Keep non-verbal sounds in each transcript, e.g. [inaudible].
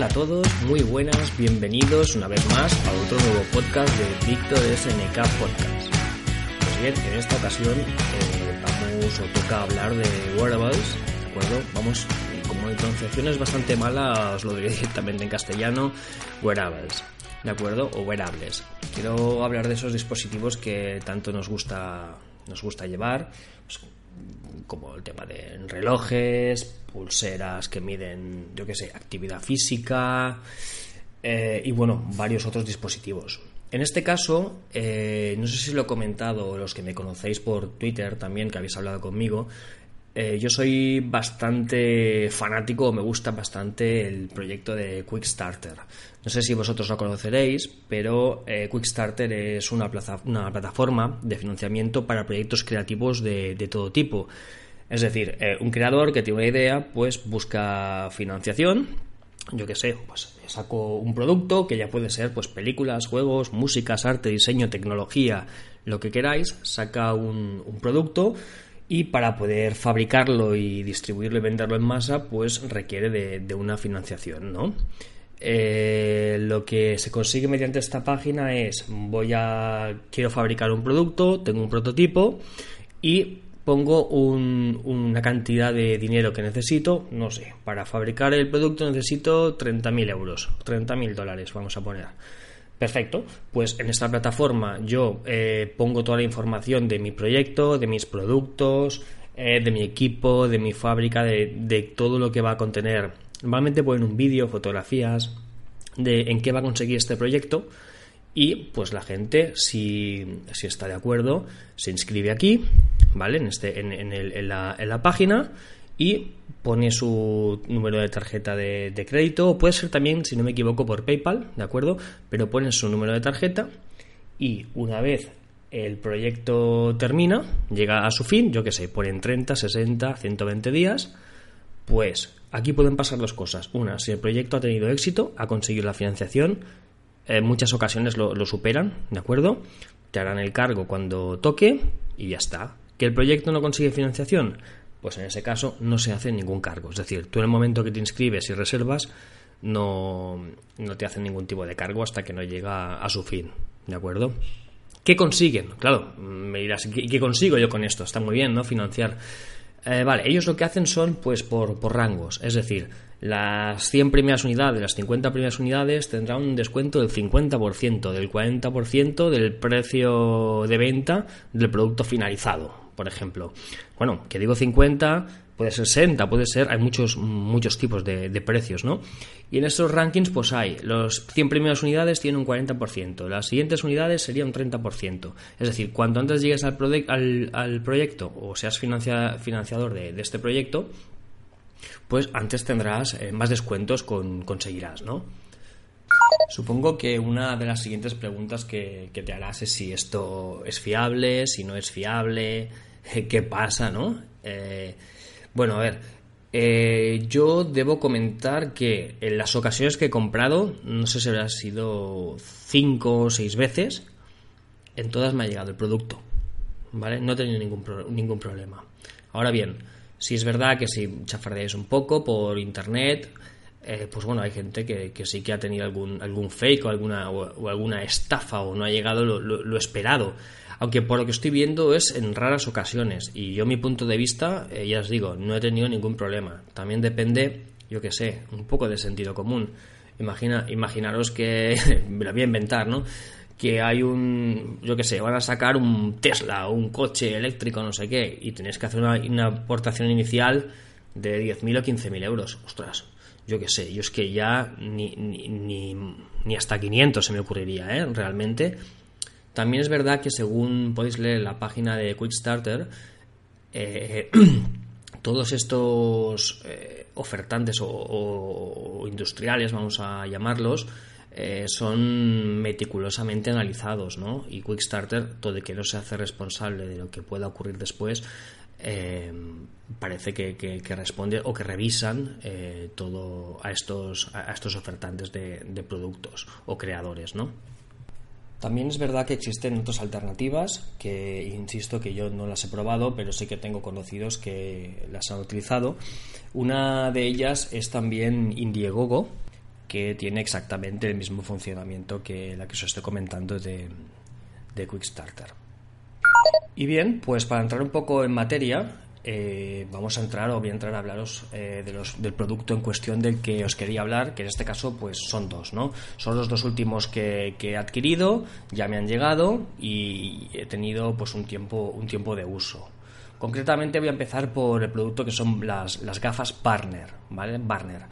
Hola a todos, muy buenas, bienvenidos una vez más a otro nuevo podcast de Víctor SNK Podcast. Pues bien, en esta ocasión eh, vamos o toca hablar de wearables, ¿de acuerdo? Vamos, como mi pronunciación es bastante mala, os lo diré [laughs] directamente en castellano, wearables, ¿de acuerdo? O wearables. Quiero hablar de esos dispositivos que tanto nos gusta, nos gusta llevar, pues, como el tema de relojes, pulseras que miden, yo qué sé, actividad física eh, y bueno, varios otros dispositivos. En este caso, eh, no sé si lo he comentado los que me conocéis por Twitter también, que habéis hablado conmigo, eh, yo soy bastante fanático, me gusta bastante el proyecto de Quickstarter. No sé si vosotros lo conoceréis, pero eh, Quickstarter es una, una, plataforma de financiamiento para proyectos creativos de, todo tipo. Es decir, eh, un creador que tiene una idea, pues busca financiación. Yo qué sé, pues saco un producto que ya puede ser pues películas, juegos, músicas, arte, diseño, tecnología, lo que queráis. Saca un producto y para poder fabricarlo y distribuirlo y venderlo en masa, pues requiere de, una financiación, ¿no? Eh, lo que se consigue mediante esta página es voy a quiero fabricar un producto, tengo un prototipo y pongo una cantidad de dinero que necesito, no sé, para fabricar el producto necesito 30.000 euros, 30.000 dólares, vamos a poner. Perfecto, pues en esta plataforma yo eh, pongo toda la información de mi proyecto, de mis productos, eh, de mi equipo, de mi fábrica, de, todo lo que va a contener. Normalmente ponen un vídeo, fotografías de en qué va a conseguir este proyecto y pues la gente, si, está de acuerdo, se inscribe aquí, ¿vale? En, este, en la página y pone su número de tarjeta de, crédito, o puede ser también, si no me equivoco, por PayPal, ¿de acuerdo? Pero pone su número de tarjeta y una vez el proyecto termina, llega a su fin, yo qué sé, ponen 30, 60, 120 días, pues aquí pueden pasar dos cosas. Una, si el proyecto ha tenido éxito, ha conseguido la financiación, en muchas ocasiones lo, lo superan, ¿de acuerdo? Te harán el cargo cuando toque y ya está. ¿Que el proyecto no consigue financiación? Pues en ese caso no se hace ningún cargo. Es decir, tú en el momento que te inscribes y reservas, no, no te hacen ningún tipo de cargo hasta que no llega a su fin. ¿De acuerdo? ¿Qué consiguen? Claro, me dirás, ¿qué, qué consigo yo con esto? Está muy bien, ¿no? Financiar. Eh, vale, ellos lo que hacen son pues por, por rangos, es decir, las 100 primeras unidades, las 50 primeras unidades tendrán un descuento del 50%, del 40% del precio de venta del producto finalizado por ejemplo. Bueno, que digo 50, puede ser 60, puede ser, hay muchos, muchos tipos de, precios, ¿no? Y en estos rankings, pues hay, los 100 primeras unidades tienen un 40%, las siguientes unidades serían un 30%. Es decir, cuanto antes llegues al, proyecto o seas financiador de, este proyecto, pues antes tendrás eh, más descuentos con, conseguirás, ¿no? Supongo que una de las siguientes preguntas que, te harás es si esto es fiable, si no es fiable, [laughs] qué pasa, ¿no? Eh, bueno, a ver, eh, yo debo comentar que en las ocasiones que he comprado, no sé si habrá sido cinco o seis veces, en todas me ha llegado el producto, ¿vale? No he tenido ningún, ningún problema. Ahora bien, si es verdad que si chafardeáis un poco por internet, eh, pues bueno, hay gente que, sí que ha tenido algún, algún fake o alguna, o, alguna estafa o no ha llegado lo esperado aunque por lo que estoy viendo es en raras ocasiones. Y yo mi punto de vista, eh, ya os digo, no he tenido ningún problema. También depende, yo qué sé, un poco de sentido común. Imagina, imaginaros que, [laughs] me lo voy a inventar, ¿no? que hay un, yo qué sé, van a sacar un Tesla o un coche eléctrico, no sé qué, y tenéis que hacer una, aportación inicial de 10.000 o 15.000 euros. Ostras, yo qué sé, yo es que ya ni, ni, hasta 500 se me ocurriría, ¿eh? Realmente. También es verdad que según podéis leer la página de Quickstarter, eh, [clears throat] todos estos eh, ofertantes o, industriales, vamos a llamarlos, eh, son meticulosamente analizados, ¿no? Y Quickstarter, todo de que no se hace responsable de lo que pueda ocurrir después, parece que, responde o que revisan todo a estos, a estos ofertantes de, de productos o creadores, ¿no? También es verdad que existen otras alternativas que, insisto, que yo no las he probado, pero sí que tengo conocidos que las han utilizado. Una de ellas es también Indiegogo. que tiene exactamente el mismo funcionamiento que la que os estoy comentando de, de Quickstarter. Y bien, pues para entrar un poco en materia, eh, vamos a entrar o voy a entrar a hablaros eh, de los, del producto en cuestión del que os quería hablar, que en este caso pues son dos, ¿no? Son los dos últimos que, he adquirido, ya me han llegado y he tenido pues un tiempo, un tiempo de uso. Concretamente voy a empezar por el producto que son las, las gafas Barner, ¿vale? Barner.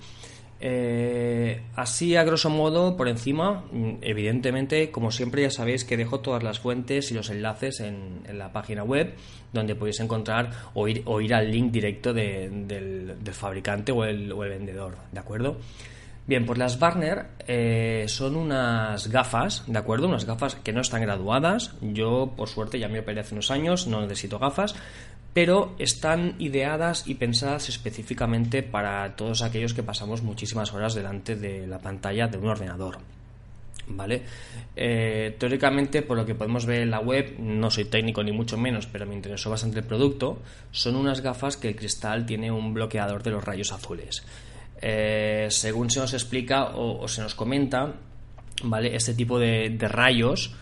Eh, así, a grosso modo, por encima, mm, evidentemente, como siempre, ya sabéis que dejo todas las fuentes y los enlaces en, la página web, donde podéis encontrar o ir, o ir al link directo del, fabricante o el, vendedor, ¿de acuerdo? Bien, pues las Barner eh, son unas gafas, ¿de acuerdo? Unas gafas que no están graduadas. Yo, por suerte, ya me operé hace unos años, no necesito gafas, pero están ideadas y pensadas específicamente para todos aquellos que pasamos muchísimas horas delante de la pantalla de un ordenador. ¿Vale? Eh, teóricamente, por lo que podemos ver en la web, no soy técnico ni mucho menos, pero me interesó bastante el producto. Son unas gafas que el cristal tiene un bloqueador de los rayos azules. Eh, según se nos explica o, se nos comenta, ¿vale? Este tipo de, rayos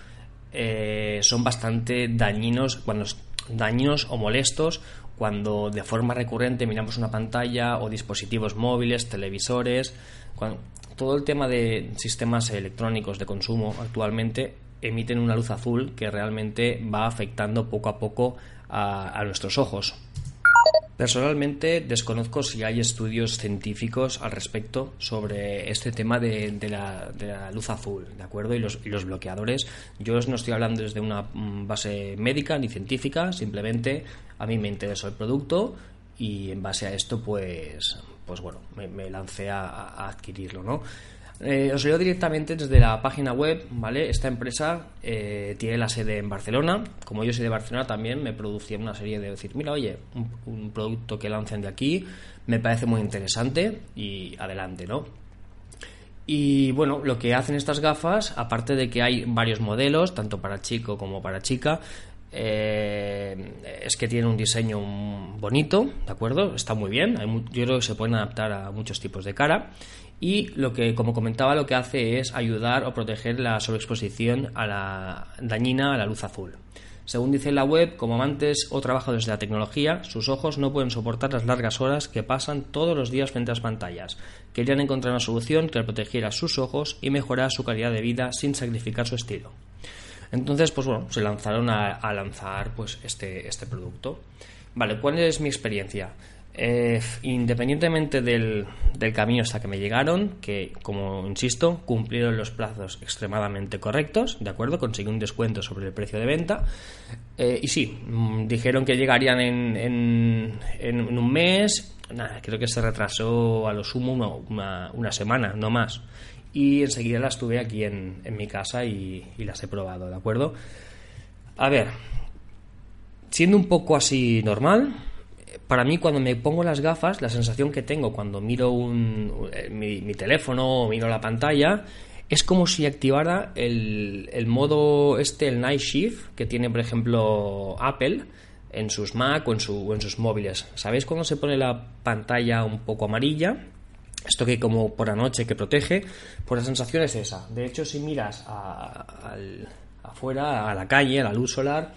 eh, son bastante dañinos cuando daños o molestos cuando de forma recurrente miramos una pantalla o dispositivos móviles, televisores, todo el tema de sistemas electrónicos de consumo actualmente emiten una luz azul que realmente va afectando poco a poco a nuestros ojos. Personalmente desconozco si hay estudios científicos al respecto sobre este tema de, la, luz azul, ¿de acuerdo? Y los, bloqueadores. Yo no estoy hablando desde una mm, base médica ni científica, simplemente a mí me interesó el producto y en base a esto, pues, pues bueno, me, lancé a, a adquirirlo, ¿no? Eh, os leo directamente desde la página web, ¿vale? Esta empresa eh, tiene la sede en Barcelona. Como yo soy de Barcelona también, me producía una serie de decir, mira, oye, un, producto que lancen de aquí me parece muy interesante y adelante, ¿no? Y bueno, lo que hacen estas gafas, aparte de que hay varios modelos, tanto para chico como para chica, eh, es que tiene un diseño bonito, ¿de acuerdo? Está muy bien. yo creo que se pueden adaptar a muchos tipos de cara y lo que, como comentaba, lo que hace es ayudar o proteger la sobreexposición a la dañina a la luz azul. Según dice la web, como amantes o trabajadores de la tecnología, sus ojos no pueden soportar las largas horas que pasan todos los días frente a las pantallas. Querían encontrar una solución que protegiera sus ojos y mejorara su calidad de vida sin sacrificar su estilo. Entonces, pues bueno, se lanzaron a, a lanzar pues este, este producto. Vale, ¿cuál es mi experiencia? Eh, independientemente del, camino hasta que me llegaron, que como insisto, cumplieron los plazos extremadamente correctos, ¿de acuerdo? Conseguí un descuento sobre el precio de venta. Eh, y sí, mm, dijeron que llegarían en, en, un mes, nada, creo que se retrasó a lo sumo una, semana, no más. Y enseguida las tuve aquí en, mi casa y las he probado, ¿de acuerdo? A ver, siendo un poco así normal, para mí cuando me pongo las gafas, la sensación que tengo cuando miro un, eh, mi, teléfono o miro la pantalla es como si activara el, modo este, el Night Shift, que tiene por ejemplo Apple en sus Mac o en, su, en sus móviles. ¿Sabéis cuando se pone la pantalla un poco amarilla? Esto que como por la noche que protege, pues la sensación es esa. De hecho, si miras afuera, a la calle, a la luz solar,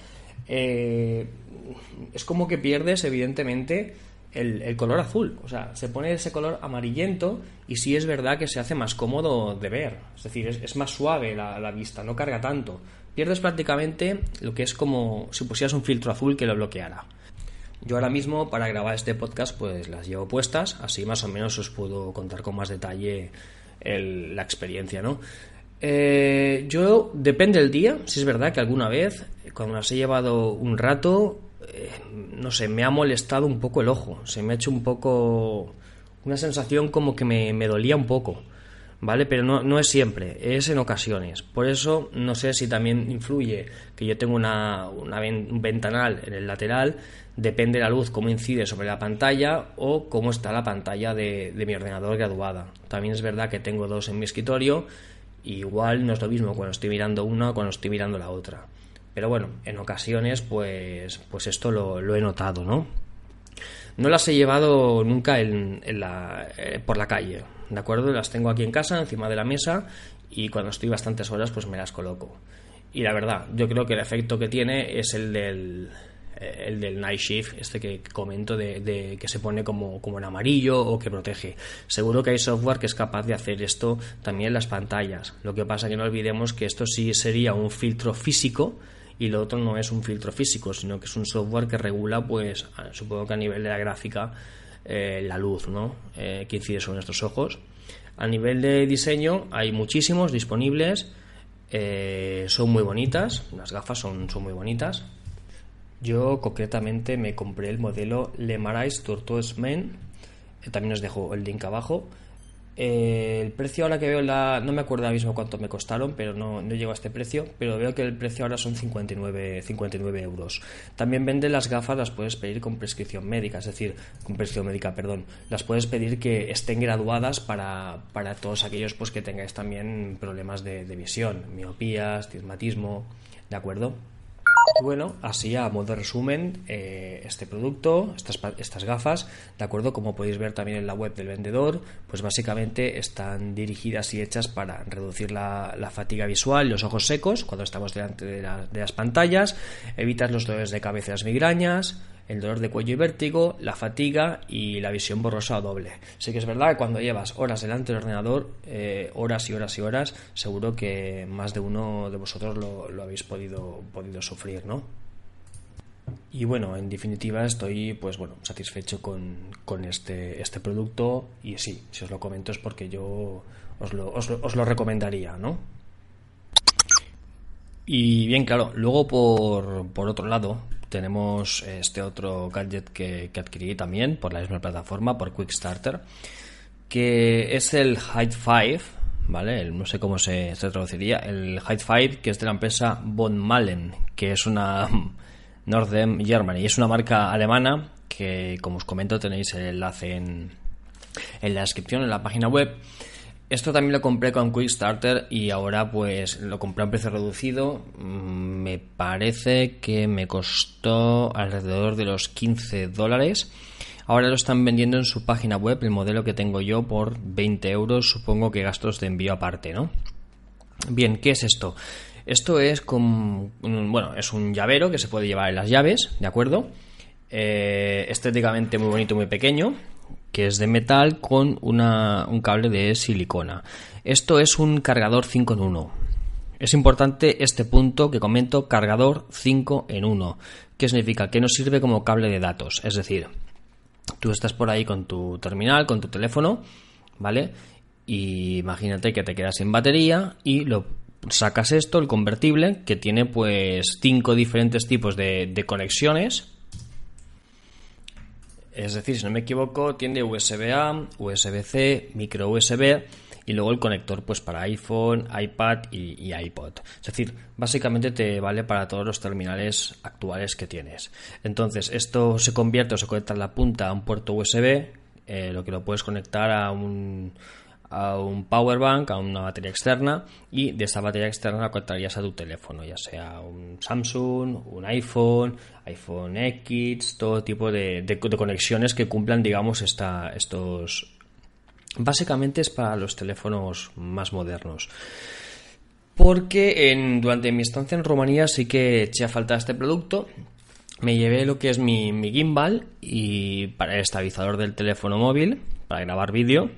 eh, es como que pierdes, evidentemente, el, color azul. O sea, se pone ese color amarillento y sí es verdad que se hace más cómodo de ver. Es decir, es, más suave la, vista, no carga tanto. Pierdes prácticamente lo que es como si pusieras un filtro azul que lo bloqueara. Yo ahora mismo para grabar este podcast pues las llevo puestas, así más o menos os puedo contar con más detalle la experiencia, ¿no? Eh, yo, depende del día, si es verdad que alguna vez, cuando las he llevado un rato, eh, no sé, me ha molestado un poco el ojo, se me ha hecho un poco una sensación como que me, dolía un poco, ¿vale? Pero no, no, es siempre, es en ocasiones. Por eso no sé si también influye que yo tengo una, un ventanal en el lateral, depende de la luz cómo incide sobre la pantalla o cómo está la pantalla de, de mi ordenador graduada. También es verdad que tengo dos en mi escritorio, igual no es lo mismo cuando estoy mirando una o cuando estoy mirando la otra. Pero bueno, en ocasiones pues, pues esto lo, he notado, ¿no? No las he llevado nunca en, la, eh, por la calle, ¿de acuerdo? Las tengo aquí en casa, encima de la mesa, y cuando estoy bastantes horas, pues me las coloco. Y la verdad, yo creo que el efecto que tiene es el del, eh, el del Night Shift, este que comento de, que se pone como, como en amarillo o que protege. Seguro que hay software que es capaz de hacer esto también en las pantallas. Lo que pasa que no olvidemos que esto sí sería un filtro físico y lo otro no es un filtro físico, sino que es un software que regula, pues supongo que a nivel de la gráfica, eh, la luz, ¿no? Eh, que incide sobre nuestros ojos. A nivel de diseño hay muchísimos disponibles, son muy bonitas, las gafas son, son muy bonitas, yo concretamente me compré el modelo Le Marais Tortoise Men, eh, también os dejo el link abajo. Eh, el precio ahora que veo la... no me acuerdo ahora mismo cuánto me costaron, pero no, no llego a este precio, pero veo que el precio ahora son 59, 59 euros. También vende las gafas, las puedes pedir con prescripción médica, es decir, con prescripción médica, perdón. Las puedes pedir que estén graduadas para, para todos aquellos pues, que tengáis también problemas de, visión, miopías, astigmatismo, ¿de acuerdo? Bueno, así a modo de resumen, eh, este producto, estas, estas gafas, de acuerdo, como podéis ver también en la web del vendedor, pues básicamente están dirigidas y hechas para reducir la, fatiga visual los ojos secos cuando estamos delante de, de las pantallas, evitar los dolores de cabeza y las migrañas, el dolor de cuello y vértigo, la fatiga y la visión borrosa o doble. Sí que es verdad que cuando llevas horas delante del ordenador, eh, horas y horas y horas, seguro que más de uno de vosotros lo, habéis podido, sufrir, ¿no? Y bueno, en definitiva estoy pues bueno, satisfecho con, este, este producto y sí, si os lo comento es porque yo os lo, recomendaría, ¿no? Y bien, claro, luego por otro lado, tenemos este otro gadget que, adquirí también por la misma plataforma, por Quickstarter, que es el Hide 5, ¿vale? no sé cómo se, traduciría. El Hide 5, que es de la empresa Von Malen, que es una [laughs] Northern Germany, es una marca alemana que, como os comento, tenéis el enlace en, en la descripción, en la página web. Esto también lo compré con Quickstarter y ahora pues lo compré a un precio reducido. Mm, me parece que me costó alrededor de los 15 dólares. Ahora lo están vendiendo en su página web, el modelo que tengo yo, por 20 euros, supongo que gastos de envío aparte, ¿no? Bien, ¿qué es esto? Esto es como, bueno, es un llavero que se puede llevar en las llaves, ¿de acuerdo? Eh, estéticamente muy bonito, muy pequeño que es de metal con un cable de silicona. Esto es un cargador 5 en 1. Es importante este punto que comento, cargador 5 en 1. ¿Qué significa? Que no sirve como cable de datos. Es decir, tú estás por ahí con tu terminal, con tu teléfono, ¿vale? Y imagínate que te quedas sin batería y lo sacas esto, el convertible, que tiene pues cinco diferentes tipos de conexiones es decir, si no me equivoco, tiene USB-A, USB-C, micro USB y luego el conector pues para iPhone, iPad y, iPod. Es decir, básicamente te vale para todos los terminales actuales que tienes. Entonces, esto se convierte o se conecta en la punta a un puerto USB, eh, lo que lo puedes conectar a un a un power bank, a una batería externa y de esa batería externa la conectarías a tu teléfono, ya sea un Samsung, un iPhone, iPhone X, todo tipo de, conexiones que cumplan, digamos, esta, estos... Básicamente es para los teléfonos más modernos. Porque en, durante mi estancia en Rumanía sí que eché a falta este producto. Me llevé lo que es mi, gimbal y para el estabilizador del teléfono móvil, para grabar vídeo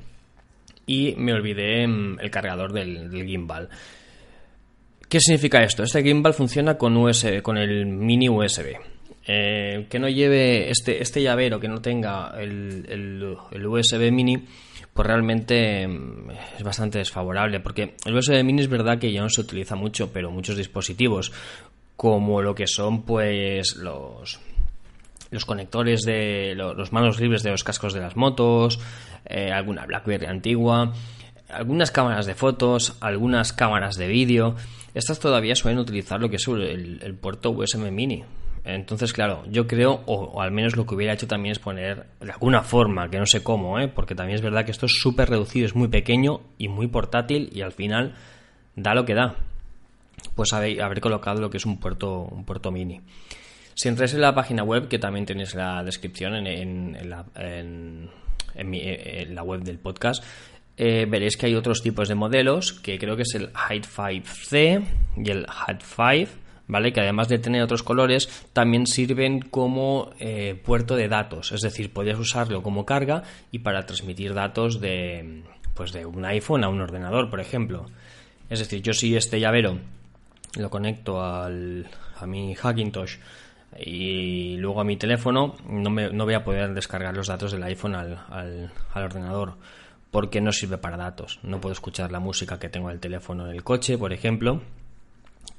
y me olvidé mm, el cargador del, gimbal. ¿Qué significa esto? Este gimbal funciona con, USB, con el mini USB. Eh, que no lleve este, este llavero, que no tenga el, USB mini, pues realmente mm, es bastante desfavorable. Porque el USB mini es verdad que ya no se utiliza mucho, pero muchos dispositivos, como lo que son pues los, los conectores de los manos libres de los cascos de las motos, eh, alguna BlackBerry antigua, algunas cámaras de fotos, algunas cámaras de vídeo. Estas todavía suelen utilizar lo que es el, puerto USB mini. Entonces, claro, yo creo, o, al menos lo que hubiera hecho también es poner de alguna forma, que no sé cómo, ¿eh? porque también es verdad que esto es súper reducido, es muy pequeño y muy portátil y al final da lo que da. Pues haber, haber colocado lo que es un puerto, un puerto mini. Si entráis en la página web, que también tenéis la descripción en, la, web del podcast, eh, veréis que hay otros tipos de modelos, que creo que es el Height 5C y el Height 5, ¿vale? Que además de tener otros colores, también sirven como eh, puerto de datos. Es decir, podéis usarlo como carga y para transmitir datos de, pues de un iPhone a un ordenador, por ejemplo. Es decir, yo si este llavero lo conecto al, a mi Hackintosh y luego a mi teléfono, no, me, no voy a poder descargar los datos del iPhone al, al, ordenador porque no sirve para datos. No puedo escuchar la música que tengo en el teléfono en el coche, por ejemplo,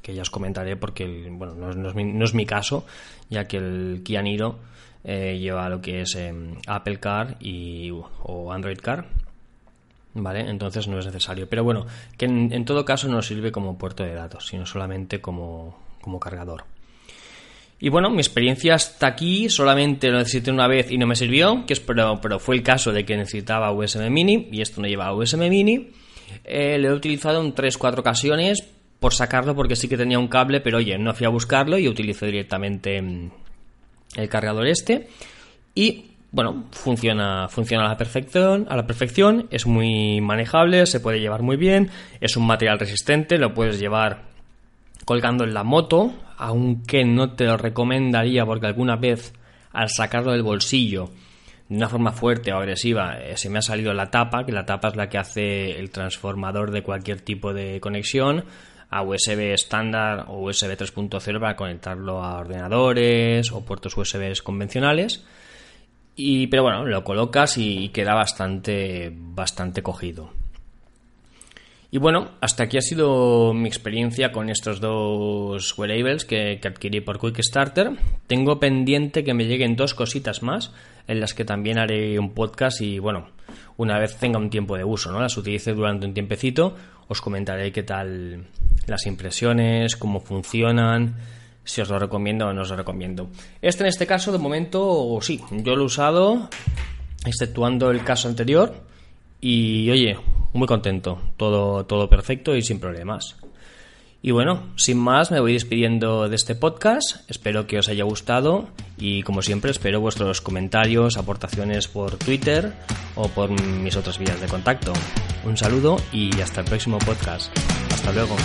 que ya os comentaré porque bueno, no, es mi, caso, ya que el Kia Niro eh, lleva lo que es em, Apple Car y, o Android Car. ¿Vale? Entonces no es necesario. Pero bueno, que en, todo caso no sirve como puerto de datos, sino solamente como, como cargador. Y bueno, mi experiencia hasta aquí solamente lo necesité una vez y no me sirvió, que es, pero, pero fue el caso de que necesitaba USB mini y esto no lleva USB mini. Eh, lo he utilizado en 3-4 ocasiones por sacarlo porque sí que tenía un cable, pero oye, no fui a buscarlo y utilicé directamente mm, el cargador este. Y bueno, funciona, funciona a la perfección, a la perfección, es muy manejable, se puede llevar muy bien, es un material resistente, lo puedes llevar colgando en la moto, aunque no te lo recomendaría porque alguna vez al sacarlo del bolsillo de una forma fuerte o agresiva eh, se me ha salido la tapa, que la tapa es la que hace el transformador de cualquier tipo de conexión a USB estándar o USB 3.0 para conectarlo a ordenadores o puertos USB convencionales. Y, pero bueno, lo colocas y queda bastante, bastante cogido. Y bueno, hasta aquí ha sido mi experiencia con estos dos wearables que, adquirí por Quickstarter. Tengo pendiente que me lleguen dos cositas más, en las que también haré un podcast y bueno, una vez tenga un tiempo de uso, ¿no? Las utilice durante un tiempecito, os comentaré qué tal las impresiones, cómo funcionan, si os lo recomiendo o no os lo recomiendo. Este en este caso, de momento, sí, yo lo he usado, exceptuando el caso anterior, y oye, muy contento, todo, todo perfecto y sin problemas. Y bueno, sin más, me voy despidiendo de este podcast. Espero que os haya gustado y como siempre espero vuestros comentarios, aportaciones por Twitter o por mis otras vías de contacto. Un saludo y hasta el próximo podcast. Hasta luego.